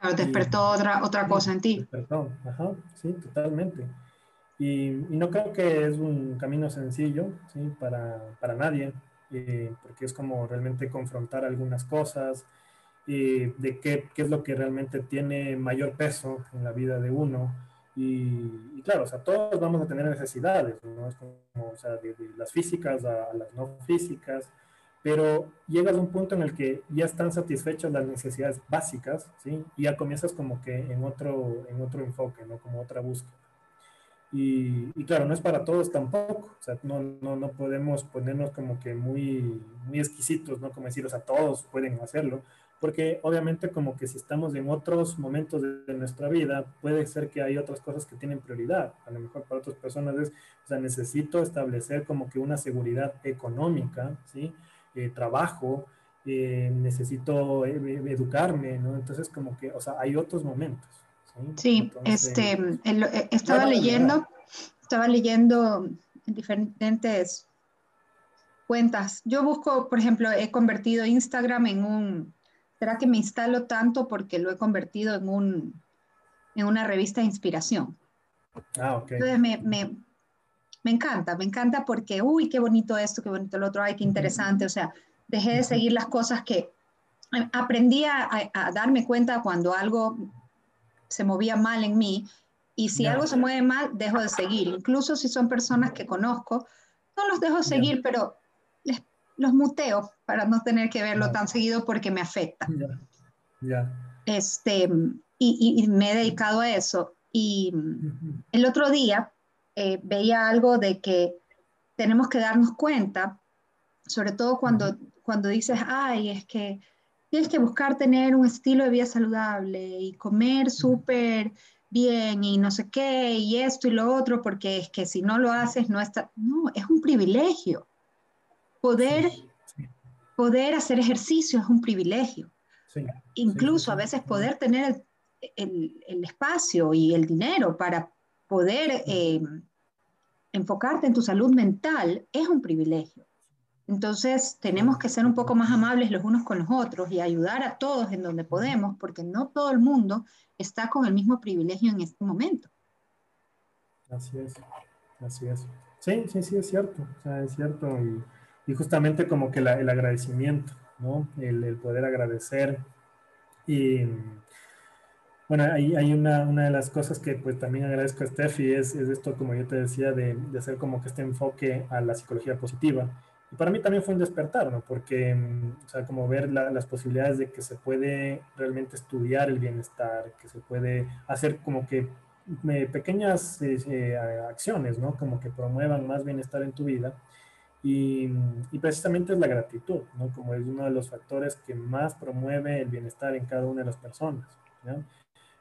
Claro, despertó otra, otra cosa en ti. Despertó, ajá, sí, totalmente. Y, y, no creo que es un camino sencillo, ¿sí? Para, para nadie, eh, porque es como realmente confrontar algunas cosas, de qué, qué, es lo que realmente tiene mayor peso en la vida de uno. Y, claro, o sea, todos vamos a tener necesidades, ¿no? Es como, o sea, de, las físicas a, las no físicas, pero llegas a un punto en el que ya están satisfechas las necesidades básicas, ¿sí? Y ya comienzas como que en otro, en otro enfoque, ¿no? Como otra búsqueda. Y, y, claro, no es para todos tampoco, o sea, no, no, no podemos ponernos como que muy, muy exquisitos, ¿no? Como decir, o sea, todos pueden hacerlo, porque obviamente como que si estamos en otros momentos de, nuestra vida, puede ser que hay otras cosas que tienen prioridad. A lo mejor para otras personas es, o sea, necesito establecer como que una seguridad económica, ¿sí? Eh, trabajo, eh, necesito eh, educarme, ¿no? Entonces como que, o sea, hay otros momentos. Sí, este, estaba leyendo, estaba leyendo en diferentes cuentas. Yo busco, por ejemplo, he convertido Instagram en un ¿Será que me instalo tanto porque lo he convertido en, un, en una revista de inspiración? Ah, ok. Entonces me, me, me, encanta, me encanta porque, uy, qué bonito esto, qué bonito lo otro, ay, qué interesante. O sea, dejé de seguir las cosas que aprendí a, a, darme cuenta cuando algo se movía mal en mí y si algo se mueve mal, dejo de seguir. Incluso si son personas que conozco, no los dejo seguir, pero les los muteo para no tener que verlo tan seguido porque me afecta. Este, y, me he dedicado a eso. Y el otro día eh, veía algo de que tenemos que darnos cuenta, sobre todo cuando, cuando dices, ay, es que tienes que buscar tener un estilo de vida saludable y comer súper bien y no sé qué, y esto y lo otro, porque es que si no lo haces, no está. No, es un privilegio. Poder, poder hacer ejercicio es un privilegio. Incluso a veces poder tener el, el, espacio y el dinero para poder eh, enfocarte en tu salud mental es un privilegio. Entonces tenemos que ser un poco más amables los unos con los otros y ayudar a todos en donde podemos, porque no todo el mundo está con el mismo privilegio en este momento. Así es, así es. Sí, sí, sí, es cierto, o sea, es cierto. Y y justamente como que el agradecimiento, ¿no? El, poder agradecer. Y bueno, hay, hay una, una, de las cosas que pues también agradezco a Steffi es, es esto, como yo te decía, de, de, hacer como que este enfoque a la psicología positiva. Y para mí también fue un despertar, ¿no? Porque, o sea, como ver las posibilidades de que se puede realmente estudiar el bienestar, que se puede hacer como que pequeñas eh, eh, acciones, ¿no? Como que promuevan más bienestar en tu vida y, precisamente es la gratitud, ¿no? Como es uno de los factores que más promueve el bienestar en cada una de las personas. ¿no?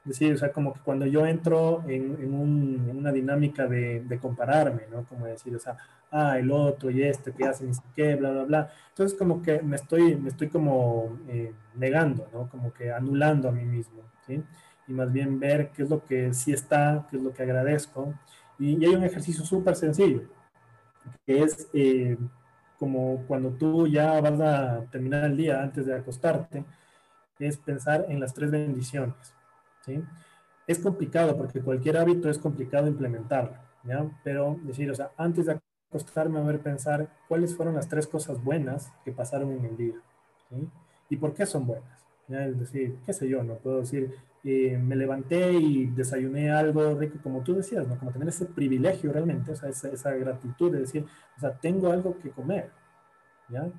Decir, o sea, como que cuando yo entro en, en, un, en una dinámica de, de, compararme, ¿no? Como decir, o sea, ah, el otro y este que hace ni sé qué, bla, bla, bla. Entonces como que me estoy, me estoy como eh, negando, ¿no? Como que anulando a mí mismo, ¿sí? Y más bien ver qué es lo que sí está, qué es lo que agradezco. Y, y hay un ejercicio súper sencillo, que es eh, como cuando tú ya vas a terminar el día antes de acostarte, es pensar en las tres bendiciones. ¿Sí? Es complicado porque cualquier hábito es complicado implementarlo, ¿ya? pero decir, o sea, antes de acostarme a ver pensar cuáles fueron las tres cosas buenas que pasaron en el día ¿sí? y por qué son buenas. ¿ya? Es decir, qué sé yo, no puedo decir, eh, me levanté y desayuné algo rico, como tú decías, ¿no? como tener ese privilegio realmente, o sea, esa, esa gratitud de decir, o sea, tengo algo que comer. ¿ya?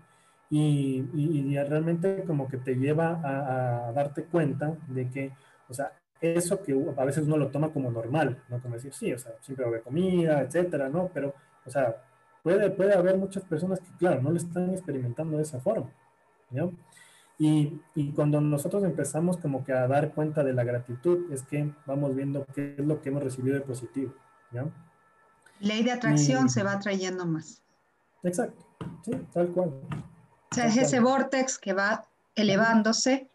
Y, y, realmente como que te lleva a, a, darte cuenta de que, o sea, eso que a veces uno lo toma como normal, ¿no? Como decir, sí, o sea, siempre va a haber comida, etcétera, ¿no? Pero, o sea, puede, puede haber muchas personas que, claro, no lo están experimentando de esa forma, ¿no? Y, y, cuando nosotros empezamos como que a dar cuenta de la gratitud, es que vamos viendo qué es lo que hemos recibido de positivo, ¿no? Ley de atracción se va atrayendo más. Exacto, sí, tal cual. O sea, es ese vortex que va elevándose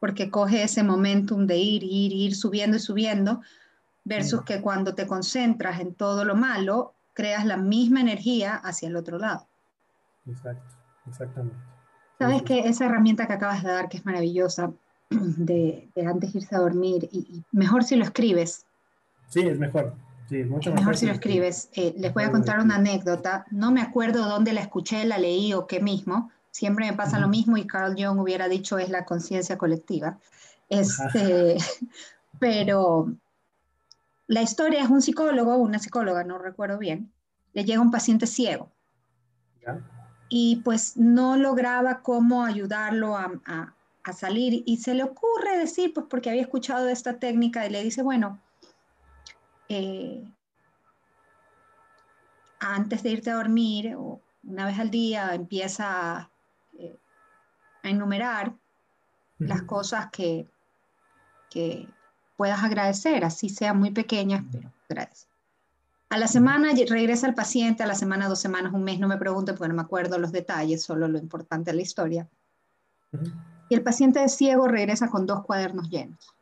porque coge ese momentum de ir, ir, ir subiendo y subiendo, versus que cuando te concentras en todo lo malo, creas la misma energía hacia el otro lado. Exacto, exactamente. Sabes que esa herramienta que acabas de dar, que es maravillosa, de, antes de irse a dormir, y, mejor si lo escribes. Sí, es mejor. Sí, mucho mejor, si lo escribes. Eh, les voy a contar una anécdota. No me acuerdo dónde la escuché, la leí o qué mismo, Siempre me pasa lo mismo y Carl Jung hubiera dicho es la conciencia colectiva. Este, pero la historia es un psicólogo, una psicóloga, no recuerdo bien, le llega un paciente ciego. Y pues no lograba cómo ayudarlo a, a, salir y se le ocurre decir, pues porque había escuchado de esta técnica y le dice, bueno, eh, antes de irte a dormir o una vez al día empieza a enumerar las cosas que, que puedas agradecer, así sean muy pequeñas, pero agradece. A la semana regresa el paciente, a la semana, dos semanas, un mes, no me pregunte porque no me acuerdo los detalles, solo lo importante de la historia. Y el paciente de ciego regresa con dos cuadernos llenos.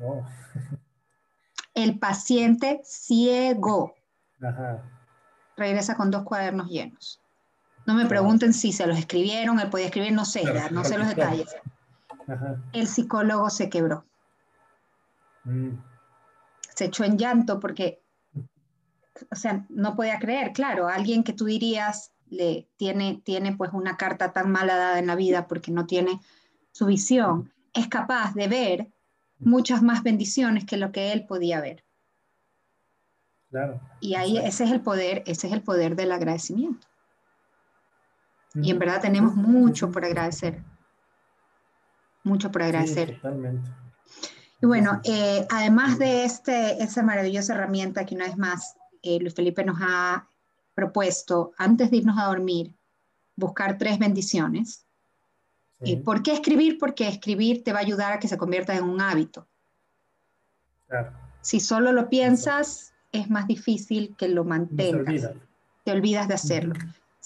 Oh. El paciente ciego regresa con dos cuadernos llenos. No me pregunten si se los escribieron, él podía escribir, no sé, no sé los detalles. El psicólogo se quebró. Mm. Se echó en llanto porque, o sea, no podía creer, claro, alguien que tú dirías le tiene, tiene pues una carta tan mala dada en la vida porque no tiene su visión, es capaz de ver muchas más bendiciones que lo que él podía ver. Claro. Y ahí ese es el poder, ese es el poder del agradecimiento. Y en verdad tenemos mucho por agradecer. Mucho por agradecer. totalmente. Y bueno, eh, además de este, esa maravillosa herramienta que una vez más eh, Luis Felipe nos ha propuesto, antes de irnos a dormir, buscar tres bendiciones. Eh, ¿Por qué escribir? Porque escribir te va a ayudar a que se convierta en un hábito. Si solo lo piensas, es más difícil que lo mantengas. Te olvidas de hacerlo.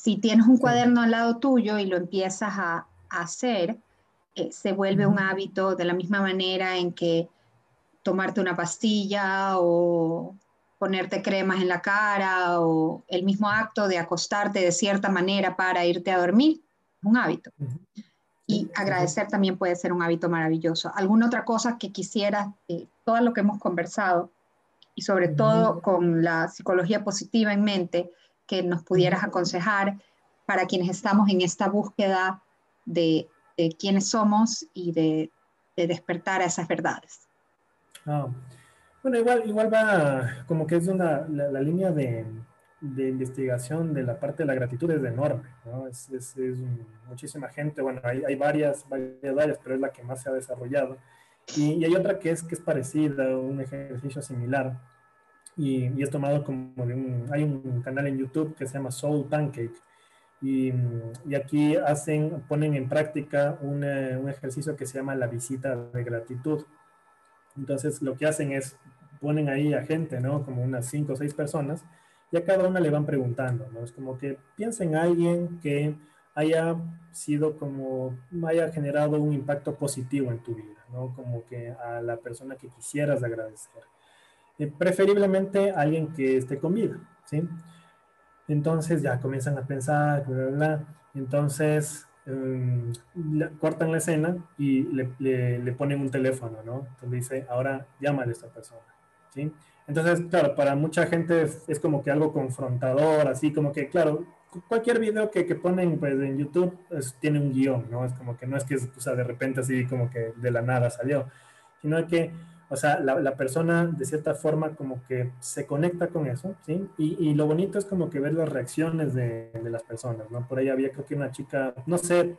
Si tienes un cuaderno al lado tuyo y lo empiezas a, hacer, eh, se vuelve un hábito de la misma manera en que tomarte una pastilla o ponerte cremas en la cara o el mismo acto de acostarte de cierta manera para irte a dormir, un hábito. Y agradecer también puede ser un hábito maravilloso. ¿Alguna otra cosa que quisieras, eh, todo lo que hemos conversado y sobre todo con la psicología positiva en mente, que nos pudieras aconsejar para quienes estamos en esta búsqueda de, de quiénes somos y de, despertar a esas verdades. Ah, bueno, igual, igual va como que es una, la, línea de, de, investigación de la parte de la gratitud es enorme, ¿no? Es, es, muchísima gente, bueno, hay, hay, varias, varias áreas, pero es la que más se ha desarrollado. Y, y, hay otra que es, que es parecida, un ejercicio similar, y, y, es tomado como de un, hay un canal en YouTube que se llama Soul Pancake, y, y aquí hacen, ponen en práctica un, un ejercicio que se llama la visita de gratitud. Entonces lo que hacen es, ponen ahí a gente, ¿no? Como unas cinco o seis personas, y a cada una le van preguntando, ¿no? Es como que piensen en alguien que haya sido como, haya generado un impacto positivo en tu vida, ¿no? Como que a la persona que quisieras agradecer. Eh, preferiblemente alguien que esté con vida, ¿sí? Entonces ya comienzan a pensar, bla, bla. Entonces um, cortan la escena y le, le, ponen un teléfono, ¿no? Entonces dice, ahora llama a esta persona, ¿sí? Entonces, claro, para mucha gente es, como que algo confrontador, así como que, claro, cualquier video que, que ponen pues, en YouTube tiene un guion, ¿no? Es como que no es que, o sea, de repente así como que de la nada salió, sino que, o sea, la, la persona de cierta forma como que se conecta con eso, ¿sí? Y, y, lo bonito es como que ver las reacciones de, de, las personas, ¿no? Por ahí había creo que una chica, no sé,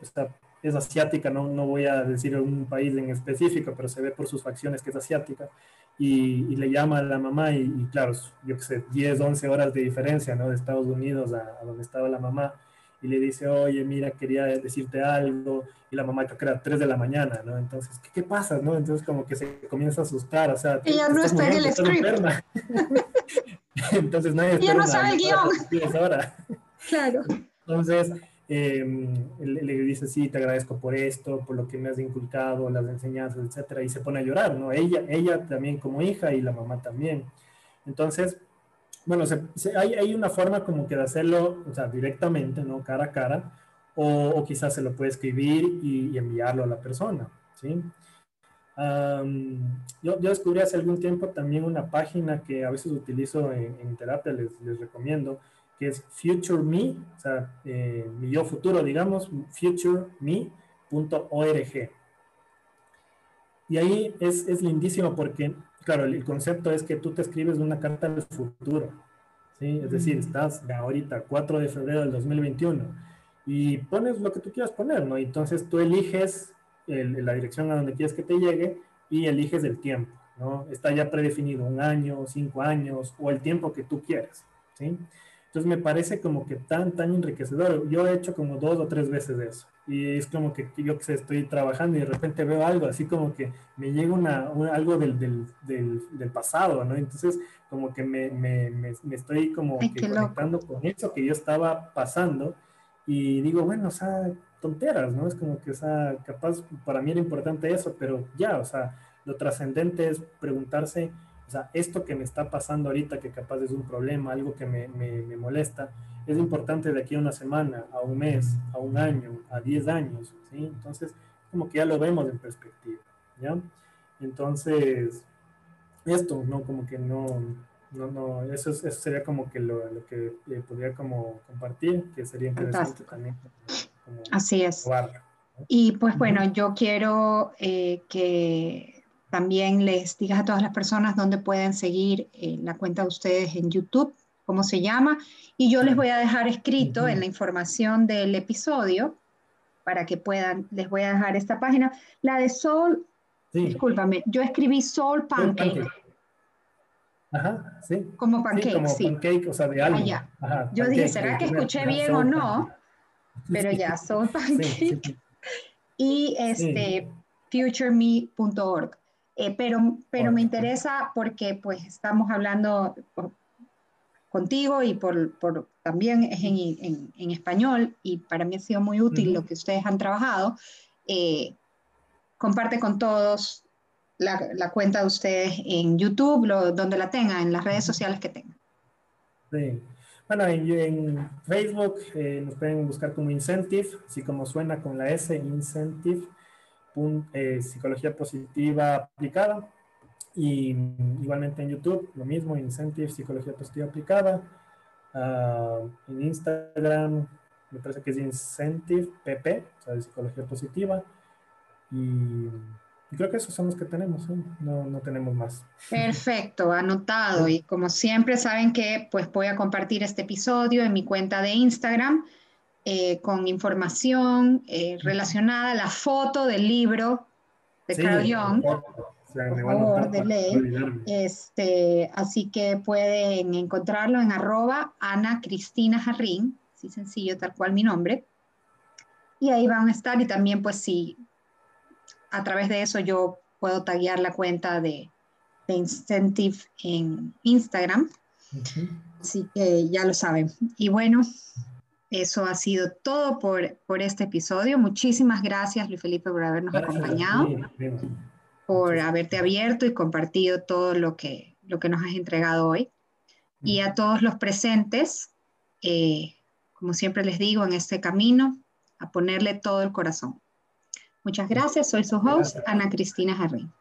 es asiática, no, no voy a decir un país en específico, pero se ve por sus facciones que es asiática y, le llama a la mamá y, claro, yo qué sé, 10, 11 horas de diferencia, ¿no? De Estados Unidos a, donde estaba la mamá y le dice, oye, mira, quería decirte algo, y la mamá creo que era 3 de la mañana, ¿no? Entonces, ¿qué, qué pasa, no? Entonces como que se comienza a asustar, o sea... Ella no está en el script. Entonces nadie Ella no sabe el guion. Claro. Entonces, eh, le, dice, sí, te agradezco por esto, por lo que me has inculcado, las enseñanzas, etcétera, y se pone a llorar, ¿no? Ella, ella también como hija y la mamá también. Entonces, bueno, hay, una forma como que de hacerlo, o sea, directamente, ¿no? Cara a cara, o, quizás se lo puede escribir y, enviarlo a la persona, ¿sí? yo, descubrí hace algún tiempo también una página que a veces utilizo en, en terapia, les, recomiendo, que es Future Me, o sea, eh, mi yo futuro, digamos, futureme.org. Y ahí es, lindísimo porque, claro, el, concepto es que tú te escribes una carta al futuro, ¿sí? Es decir, estás ahorita, 4 de febrero del 2021, y pones lo que tú quieras poner, ¿no? Entonces tú eliges la dirección a donde quieres que te llegue y eliges el tiempo, ¿no? Está ya predefinido un año, cinco años o el tiempo que tú quieras, ¿sí? Entonces me parece como que tan, tan enriquecedor. Yo he hecho como dos o tres veces eso. Y es como que yo que estoy trabajando y de repente veo algo, así como que me llega una, algo del, del, del, pasado, ¿no? Entonces como que me, me, me, estoy como que conectando con eso que yo estaba pasando y digo, bueno, o sea, tonteras, ¿no? Es como que, o sea, capaz para mí era importante eso, pero ya, o sea, lo trascendente es preguntarse, sea, esto que me está pasando ahorita, que capaz es un problema, algo que me, me, molesta, es importante de aquí a una semana, a un mes, a un año, a 10 años, ¿sí? Entonces, como que ya lo vemos en perspectiva, ¿ya? Entonces, esto, ¿no? Como que no, no, no, eso, eso sería como que lo, lo que eh, podría como compartir, que sería interesante también. Así es. Y pues bueno, yo quiero eh, que también les digas a todas las personas dónde pueden seguir eh, la cuenta de ustedes en YouTube, cómo se llama, y yo les voy a dejar escrito en la información del episodio para que puedan, les voy a dejar esta página. La de Soul, discúlpame, yo escribí Soul Pancake. Ajá, sí. Como pancake, sí. Como pancake, o sea, de algo. Ah, yo dije, ¿será que escuché bien o no? Pero ya, Soul Pancake. y este, futureme.org. Eh, pero pero me interesa porque pues estamos hablando contigo y por, por también es en, en, español y para mí ha sido muy útil lo que ustedes han trabajado. Eh, comparte con todos la, la, cuenta de ustedes en YouTube, lo, donde la tengan, en las redes sociales que tengan. Sí. Bueno, en, Facebook eh, nos pueden buscar como Incentive, así como suena con la S, Incentive eh, psicología positiva aplicada. Y igualmente en YouTube, lo mismo, Incentive Psicología Positiva Aplicada. Ah, en Instagram, me parece que es Incentive PP, o sea, de Psicología Positiva. Y, creo que esos son los que tenemos, ¿eh? no, no, tenemos más. Perfecto, anotado. Y como siempre saben que pues voy a compartir este episodio en mi cuenta de Instagram eh, con información eh, relacionada a la foto del libro de Carl Jung. Por favor, de ley. Este, así que pueden encontrarlo en arroba Ana Cristina Jarrín, así sencillo, tal cual mi nombre. Y ahí van a estar y también pues si a través de eso yo puedo taguear la cuenta de, de Incentive en Instagram. Así que ya lo saben. Y bueno, eso ha sido todo por, por este episodio. Muchísimas gracias, Luis Felipe, por habernos acompañado, por haberte abierto y compartido todo lo que, lo que nos has entregado hoy. Y a todos los presentes, eh, como siempre les digo, en este camino, a ponerle todo el corazón. Muchas gracias. Soy su host, Ana Cristina Jarrín.